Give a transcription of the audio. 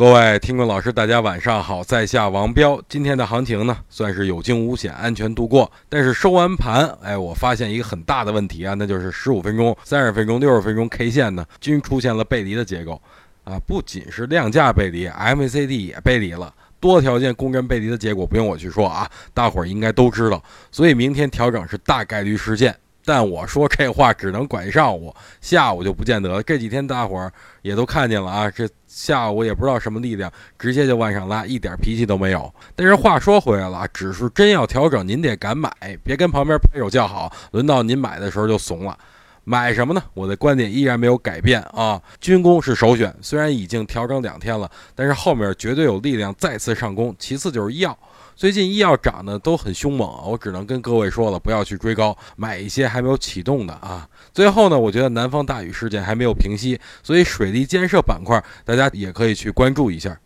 各位听众老师，大家晚上好，在下王彪。今天的行情呢，算是有惊无险，安全度过。但是收完盘，哎，我发现一个很大的问题啊，那就是十五分钟、三十分钟、六十分钟 K 线呢，均出现了背离的结构啊。不仅是量价背离，MACD 也背离了，多条件公认背离的结果不用我去说啊，大伙儿应该都知道。所以明天调整是大概率事件。但我说这话只能管上午，下午就不见得了。这几天大伙儿也都看见了啊，这下午也不知道什么力量，直接就往上拉，一点脾气都没有。但是话说回来了，只是真要调整，您得敢买，别跟旁边拍手叫好。轮到您买的时候就怂了。买什么呢？我的观点依然没有改变啊，军工是首选。虽然已经调整两天了，但是后面绝对有力量再次上攻。其次就是医药。最近医药涨的都很凶猛，我只能跟各位说了，不要去追高，买一些还没有启动的啊。最后呢，我觉得南方大雨事件还没有平息，所以水利建设板块大家也可以去关注一下。